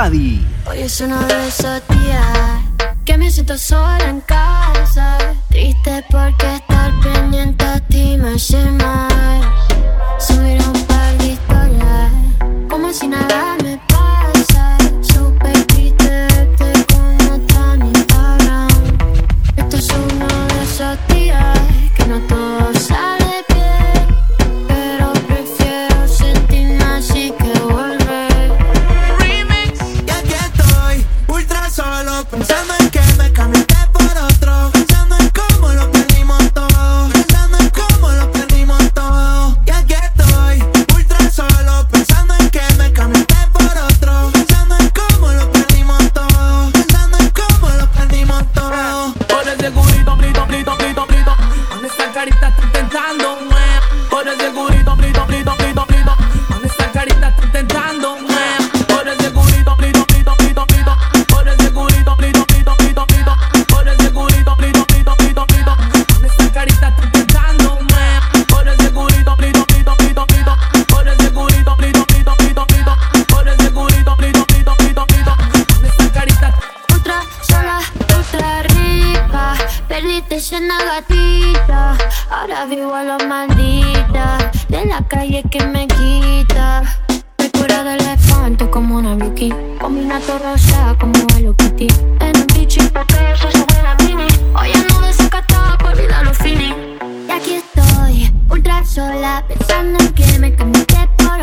Hoy es una de esas días que me siento sola en casa. pensando convertiste en una gatita. Ahora vivo a la maldita. De la calle que me quita. Me cura del espanto como una Bluki. Combinato rosa como Hello Kitty. En un bichi, porque eso es mini. Hoy ando desacatada por vida los fini. Y aquí estoy, ultra sola, pensando en que me cambiaste por